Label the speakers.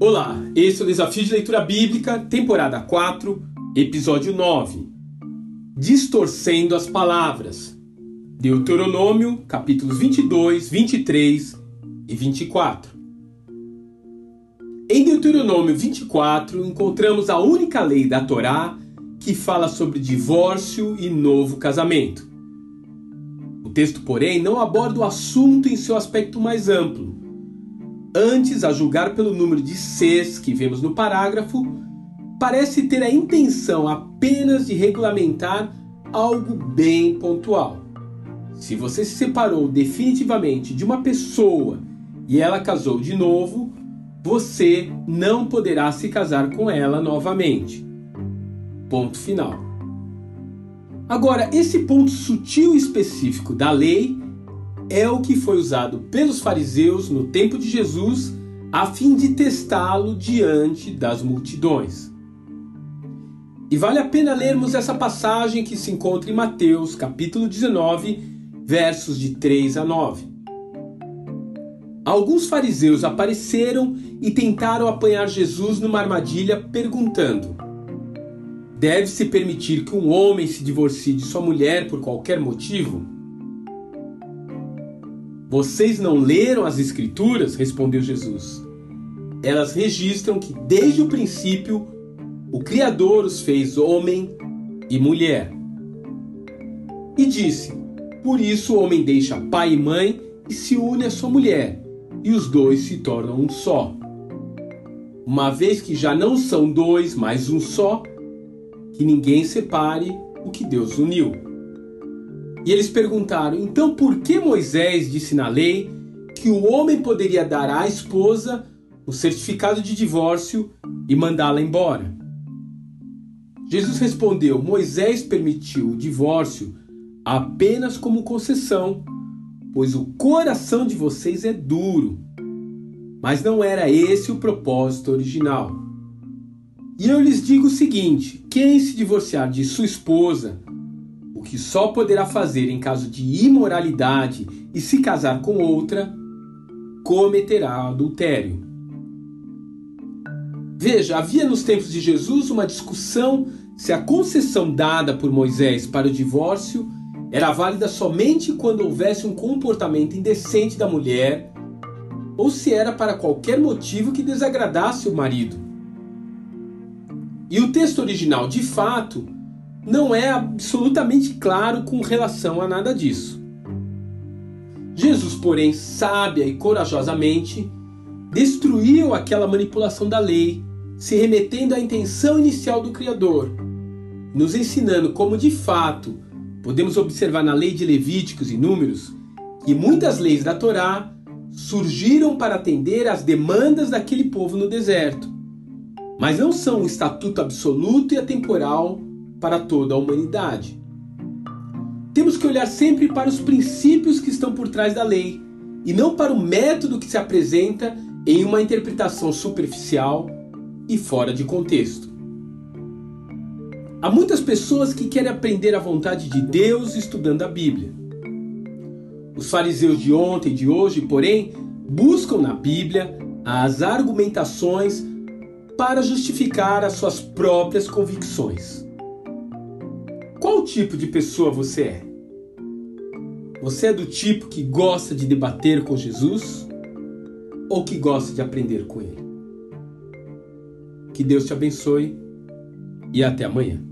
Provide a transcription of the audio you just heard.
Speaker 1: Olá, esse é o Desafio de Leitura Bíblica, temporada 4, episódio 9. Distorcendo as Palavras. Deuteronômio, capítulos 22, 23 e 24. Em Deuteronômio 24, encontramos a única lei da Torá que fala sobre divórcio e novo casamento. O texto, porém, não aborda o assunto em seu aspecto mais amplo Antes, a julgar pelo número de Cs que vemos no parágrafo, parece ter a intenção apenas de regulamentar algo bem pontual. Se você se separou definitivamente de uma pessoa e ela casou de novo, você não poderá se casar com ela novamente. Ponto final. Agora, esse ponto sutil e específico da lei é o que foi usado pelos fariseus no tempo de Jesus a fim de testá-lo diante das multidões. E vale a pena lermos essa passagem que se encontra em Mateus, capítulo 19, versos de 3 a 9. Alguns fariseus apareceram e tentaram apanhar Jesus numa armadilha, perguntando: Deve-se permitir que um homem se divorcie de sua mulher por qualquer motivo? Vocês não leram as Escrituras? respondeu Jesus. Elas registram que desde o princípio o Criador os fez homem e mulher. E disse: Por isso o homem deixa pai e mãe e se une à sua mulher, e os dois se tornam um só. Uma vez que já não são dois, mas um só, que ninguém separe o que Deus uniu. E eles perguntaram: então por que Moisés disse na lei que o homem poderia dar à esposa o certificado de divórcio e mandá-la embora? Jesus respondeu: Moisés permitiu o divórcio apenas como concessão, pois o coração de vocês é duro. Mas não era esse o propósito original. E eu lhes digo o seguinte: quem se divorciar de sua esposa o que só poderá fazer em caso de imoralidade e se casar com outra, cometerá adultério. Veja, havia nos tempos de Jesus uma discussão se a concessão dada por Moisés para o divórcio era válida somente quando houvesse um comportamento indecente da mulher ou se era para qualquer motivo que desagradasse o marido. E o texto original, de fato, não é absolutamente claro com relação a nada disso. Jesus, porém, sábia e corajosamente, destruiu aquela manipulação da lei, se remetendo à intenção inicial do Criador, nos ensinando como de fato podemos observar na lei de Levíticos e Números que muitas leis da Torá surgiram para atender às demandas daquele povo no deserto, mas não são um estatuto absoluto e atemporal para toda a humanidade. Temos que olhar sempre para os princípios que estão por trás da lei e não para o método que se apresenta em uma interpretação superficial e fora de contexto. Há muitas pessoas que querem aprender a vontade de Deus estudando a Bíblia. Os fariseus de ontem e de hoje, porém, buscam na Bíblia as argumentações para justificar as suas próprias convicções. Qual tipo de pessoa você é? Você é do tipo que gosta de debater com Jesus ou que gosta de aprender com Ele? Que Deus te abençoe e até amanhã.